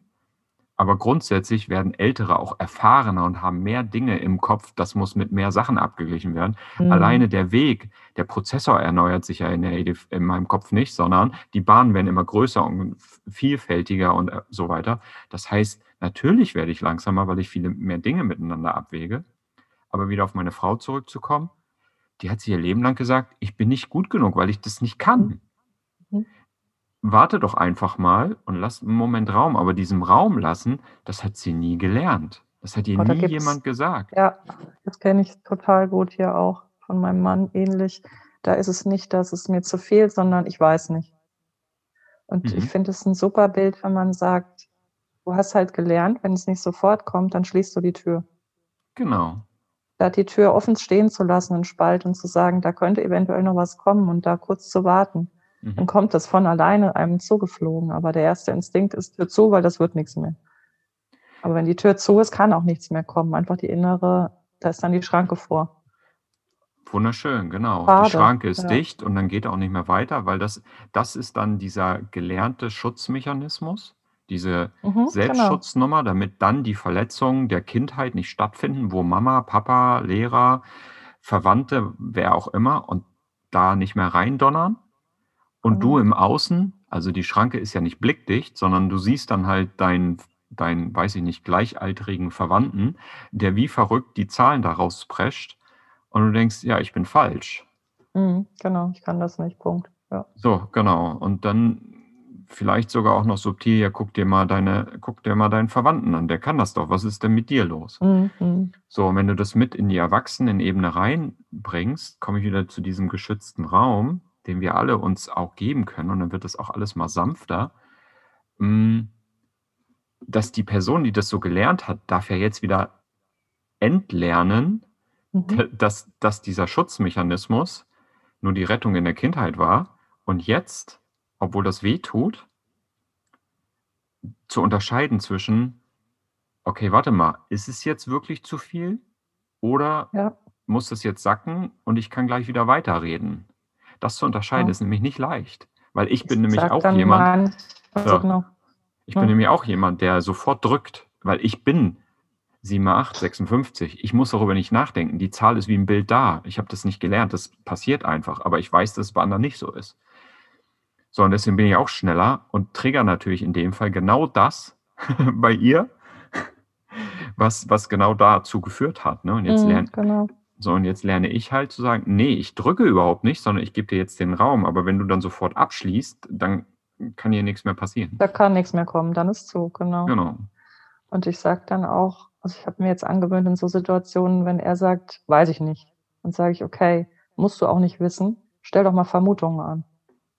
S1: aber grundsätzlich werden Ältere auch erfahrener und haben mehr Dinge im Kopf. Das muss mit mehr Sachen abgeglichen werden. Mhm. Alleine der Weg, der Prozessor erneuert sich ja in, der, in meinem Kopf nicht, sondern die Bahnen werden immer größer und vielfältiger und äh, so weiter. Das heißt, natürlich werde ich langsamer, weil ich viele mehr Dinge miteinander abwäge. Aber wieder auf meine Frau zurückzukommen, die hat sich ihr Leben lang gesagt, ich bin nicht gut genug, weil ich das nicht kann. Mhm warte doch einfach mal und lass einen Moment Raum. Aber diesem Raum lassen, das hat sie nie gelernt. Das hat ihr oh, nie jemand gesagt.
S2: Ja, das kenne ich total gut hier auch von meinem Mann ähnlich. Da ist es nicht, dass es mir zu viel, sondern ich weiß nicht. Und mhm. ich finde es ein super Bild, wenn man sagt, du hast halt gelernt, wenn es nicht sofort kommt, dann schließt du die Tür.
S1: Genau.
S2: Da die Tür offen stehen zu lassen, einen Spalt und zu sagen, da könnte eventuell noch was kommen und da kurz zu warten mhm. dann kommt das von alleine einem zugeflogen. Aber der erste Instinkt ist Tür zu, weil das wird nichts mehr. Aber wenn die Tür zu ist, kann auch nichts mehr kommen. Einfach die innere, da ist dann die Schranke vor.
S1: Wunderschön, genau. Schade, die Schranke ist ja. dicht und dann geht auch nicht mehr weiter, weil das, das ist dann dieser gelernte Schutzmechanismus, diese mhm, genau. Selbstschutznummer, genau. damit dann die Verletzungen der Kindheit nicht stattfinden, wo Mama, Papa, Lehrer, Verwandte, wer auch immer, und da nicht mehr reindonnern. Und du im Außen, also die Schranke ist ja nicht blickdicht, sondern du siehst dann halt deinen, dein, weiß ich nicht, gleichaltrigen Verwandten, der wie verrückt die Zahlen daraus prescht und du denkst, ja, ich bin falsch.
S2: Mhm, genau, ich kann das nicht, Punkt. Ja.
S1: So, genau. Und dann vielleicht sogar auch noch subtil, ja, guck dir mal deine, guck dir mal deinen Verwandten an, der kann das doch. Was ist denn mit dir los? Mhm. So, und wenn du das mit in die Erwachsenenebene reinbringst, komme ich wieder zu diesem geschützten Raum, den wir alle uns auch geben können, und dann wird das auch alles mal sanfter, hm, dass die Person, die das so gelernt hat, darf ja jetzt wieder entlernen, mhm. dass, dass dieser Schutzmechanismus nur die Rettung in der Kindheit war und jetzt, obwohl das weh tut, zu unterscheiden zwischen, okay, warte mal, ist es jetzt wirklich zu viel oder ja. muss das jetzt sacken und ich kann gleich wieder weiterreden? Das zu unterscheiden, ja. ist nämlich nicht leicht. Weil ich bin ich nämlich auch jemand. Ja, genau. Ich bin nämlich auch jemand, der sofort drückt, weil ich bin 7,8, 56. Ich muss darüber nicht nachdenken. Die Zahl ist wie ein Bild da. Ich habe das nicht gelernt. Das passiert einfach. Aber ich weiß, dass es bei anderen nicht so ist. So, und deswegen bin ich auch schneller und trigger natürlich in dem Fall genau das bei ihr, was, was genau dazu geführt hat. Ne? Und jetzt mhm, lernt, genau. So, und jetzt lerne ich halt zu sagen, nee, ich drücke überhaupt nicht, sondern ich gebe dir jetzt den Raum. Aber wenn du dann sofort abschließt, dann kann hier nichts mehr passieren.
S2: Da kann nichts mehr kommen, dann ist zu, genau.
S1: Genau.
S2: Und ich sage dann auch, also ich habe mir jetzt angewöhnt in so Situationen, wenn er sagt, weiß ich nicht, dann sage ich, okay, musst du auch nicht wissen, stell doch mal Vermutungen an.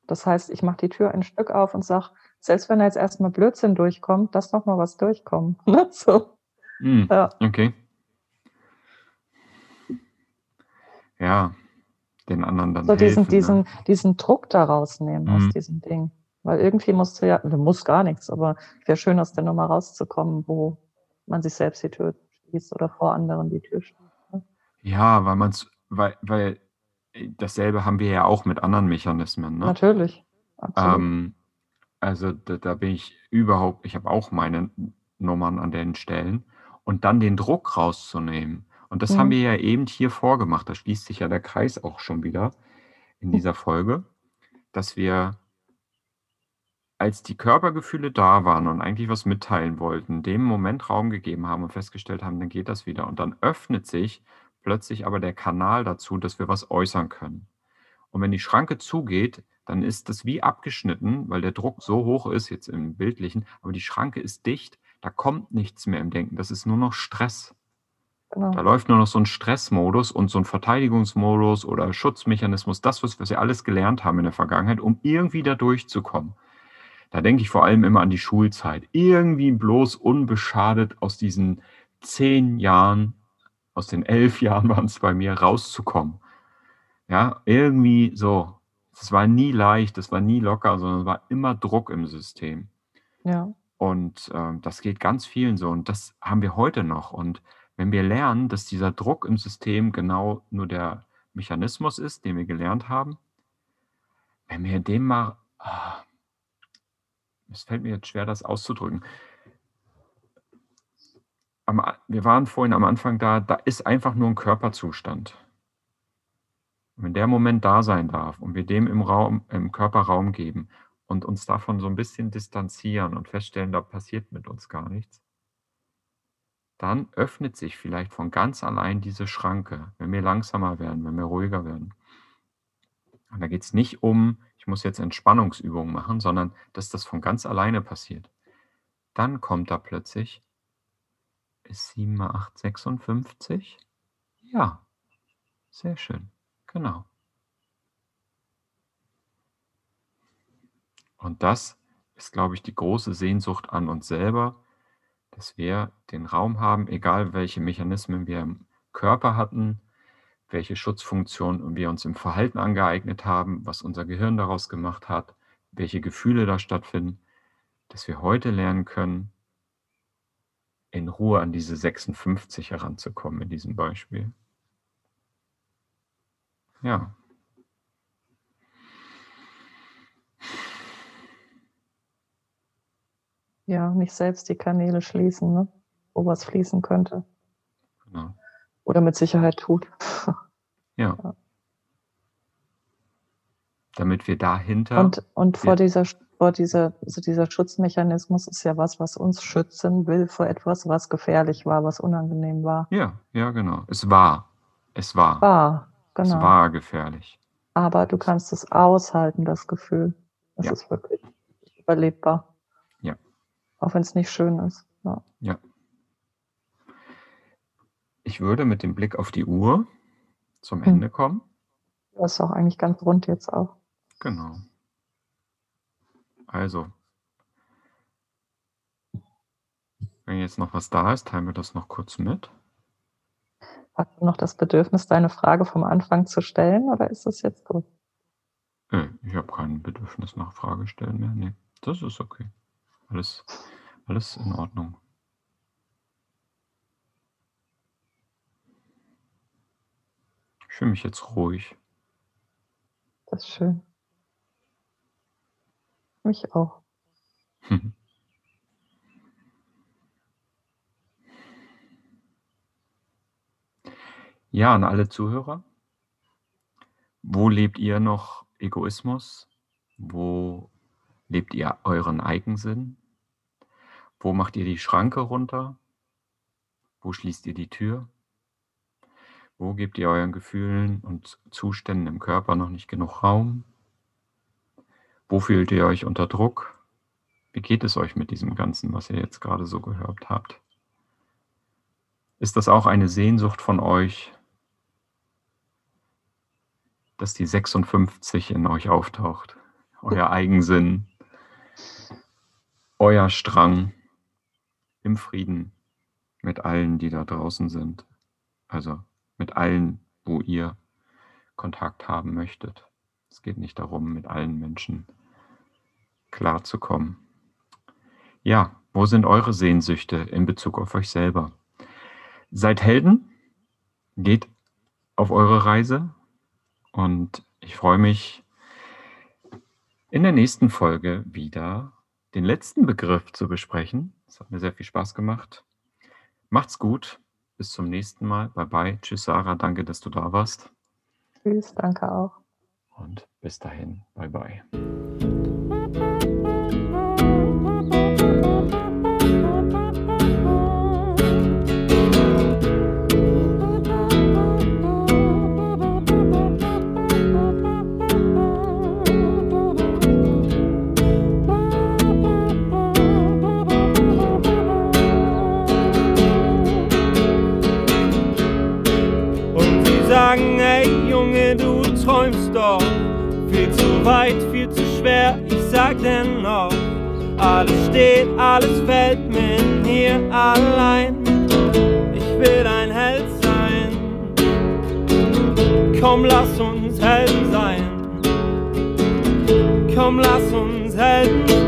S2: Das heißt, ich mache die Tür ein Stück auf und sage, selbst wenn da jetzt erstmal Blödsinn durchkommt, lass doch mal was durchkommen. Ne? so.
S1: Mm, ja. Okay. ja, den anderen dann
S2: so helfen. Diesen, diesen, diesen Druck daraus nehmen mhm. aus diesem Ding. Weil irgendwie musst du ja, du musst gar nichts, aber wäre schön, aus der Nummer rauszukommen, wo man sich selbst die Tür schließt oder vor anderen die Tür schließt. Ne?
S1: Ja, weil man es, weil, weil dasselbe haben wir ja auch mit anderen Mechanismen. Ne?
S2: Natürlich.
S1: Ähm, also da, da, bin ich überhaupt, ich habe auch meine Nummern an den Stellen und dann den Druck rauszunehmen. Und das mhm. haben wir ja eben hier vorgemacht. Da schließt sich ja der Kreis auch schon wieder in dieser Folge, dass wir, als die Körpergefühle da waren und eigentlich was mitteilen wollten, dem Moment Raum gegeben haben und festgestellt haben, dann geht das wieder. Und dann öffnet sich plötzlich aber der Kanal dazu, dass wir was äußern können. Und wenn die Schranke zugeht, dann ist das wie abgeschnitten, weil der Druck so hoch ist, jetzt im Bildlichen, aber die Schranke ist dicht, da kommt nichts mehr im Denken, das ist nur noch Stress. Genau. Da läuft nur noch so ein Stressmodus und so ein Verteidigungsmodus oder Schutzmechanismus, das, was, was wir alles gelernt haben in der Vergangenheit, um irgendwie da durchzukommen. Da denke ich vor allem immer an die Schulzeit. Irgendwie bloß unbeschadet aus diesen zehn Jahren, aus den elf Jahren waren es bei mir, rauszukommen. Ja, irgendwie so. Es war nie leicht, es war nie locker, sondern es war immer Druck im System.
S2: Ja.
S1: Und ähm, das geht ganz vielen so. Und das haben wir heute noch. Und wenn wir lernen, dass dieser Druck im System genau nur der Mechanismus ist, den wir gelernt haben, wenn wir dem mal, ah, es fällt mir jetzt schwer, das auszudrücken. Am, wir waren vorhin am Anfang da, da ist einfach nur ein Körperzustand. Und wenn der Moment da sein darf und wir dem im Raum, im Körper Raum geben und uns davon so ein bisschen distanzieren und feststellen, da passiert mit uns gar nichts, dann öffnet sich vielleicht von ganz allein diese Schranke, wenn wir langsamer werden, wenn wir ruhiger werden. Und da geht es nicht um, ich muss jetzt Entspannungsübungen machen, sondern dass das von ganz alleine passiert. Dann kommt da plötzlich, ist 7 mal 8, 56? Ja, sehr schön, genau. Und das ist, glaube ich, die große Sehnsucht an uns selber, dass wir den Raum haben, egal welche Mechanismen wir im Körper hatten, welche Schutzfunktion wir uns im Verhalten angeeignet haben, was unser Gehirn daraus gemacht hat, welche Gefühle da stattfinden, dass wir heute lernen können, in Ruhe an diese 56 heranzukommen in diesem Beispiel. Ja.
S2: Ja, nicht selbst die Kanäle schließen, ne? wo was fließen könnte. Genau. Oder mit Sicherheit tut.
S1: Ja. ja. Damit wir dahinter.
S2: Und, und vor dieser, vor dieser, also dieser Schutzmechanismus ist ja was, was uns schützen will vor etwas, was gefährlich war, was unangenehm war.
S1: Ja, ja, genau. Es war. Es war.
S2: War, genau.
S1: Es war gefährlich.
S2: Aber du kannst es aushalten, das Gefühl. Es ja. ist wirklich überlebbar.
S1: Ja.
S2: Auch wenn es nicht schön ist. Ja.
S1: ja. Ich würde mit dem Blick auf die Uhr zum hm. Ende kommen.
S2: Das ist auch eigentlich ganz rund jetzt auch.
S1: Genau. Also, wenn jetzt noch was da ist, teilen wir das noch kurz mit.
S2: Hast du noch das Bedürfnis, deine Frage vom Anfang zu stellen oder ist das jetzt gut?
S1: Nee, ich habe kein Bedürfnis nach Frage stellen mehr. Nee, das ist okay. Alles, alles in Ordnung. fühle mich jetzt ruhig.
S2: Das ist schön. Mich auch.
S1: Ja, an alle Zuhörer. Wo lebt ihr noch Egoismus? Wo lebt ihr euren Eigensinn? Wo macht ihr die Schranke runter? Wo schließt ihr die Tür? Wo gebt ihr euren Gefühlen und Zuständen im Körper noch nicht genug Raum? Wo fühlt ihr euch unter Druck? Wie geht es euch mit diesem Ganzen, was ihr jetzt gerade so gehört habt? Ist das auch eine Sehnsucht von euch, dass die 56 in euch auftaucht? Euer Eigensinn, euer Strang im Frieden mit allen, die da draußen sind. Also mit allen, wo ihr Kontakt haben möchtet. Es geht nicht darum, mit allen Menschen klarzukommen. Ja, wo sind eure Sehnsüchte in Bezug auf euch selber? Seid Helden, geht auf eure Reise und ich freue mich in der nächsten Folge wieder den letzten Begriff zu besprechen. Es hat mir sehr viel Spaß gemacht. Macht's gut. Bis zum nächsten Mal. Bye bye. Tschüss, Sarah. Danke, dass du da warst.
S2: Tschüss, danke auch.
S1: Und bis dahin. Bye bye.
S3: Sag dennoch, alles steht, alles fällt mir hier allein. Ich will ein Held sein, Komm, lass uns Helden sein. Komm, lass uns Helden sein.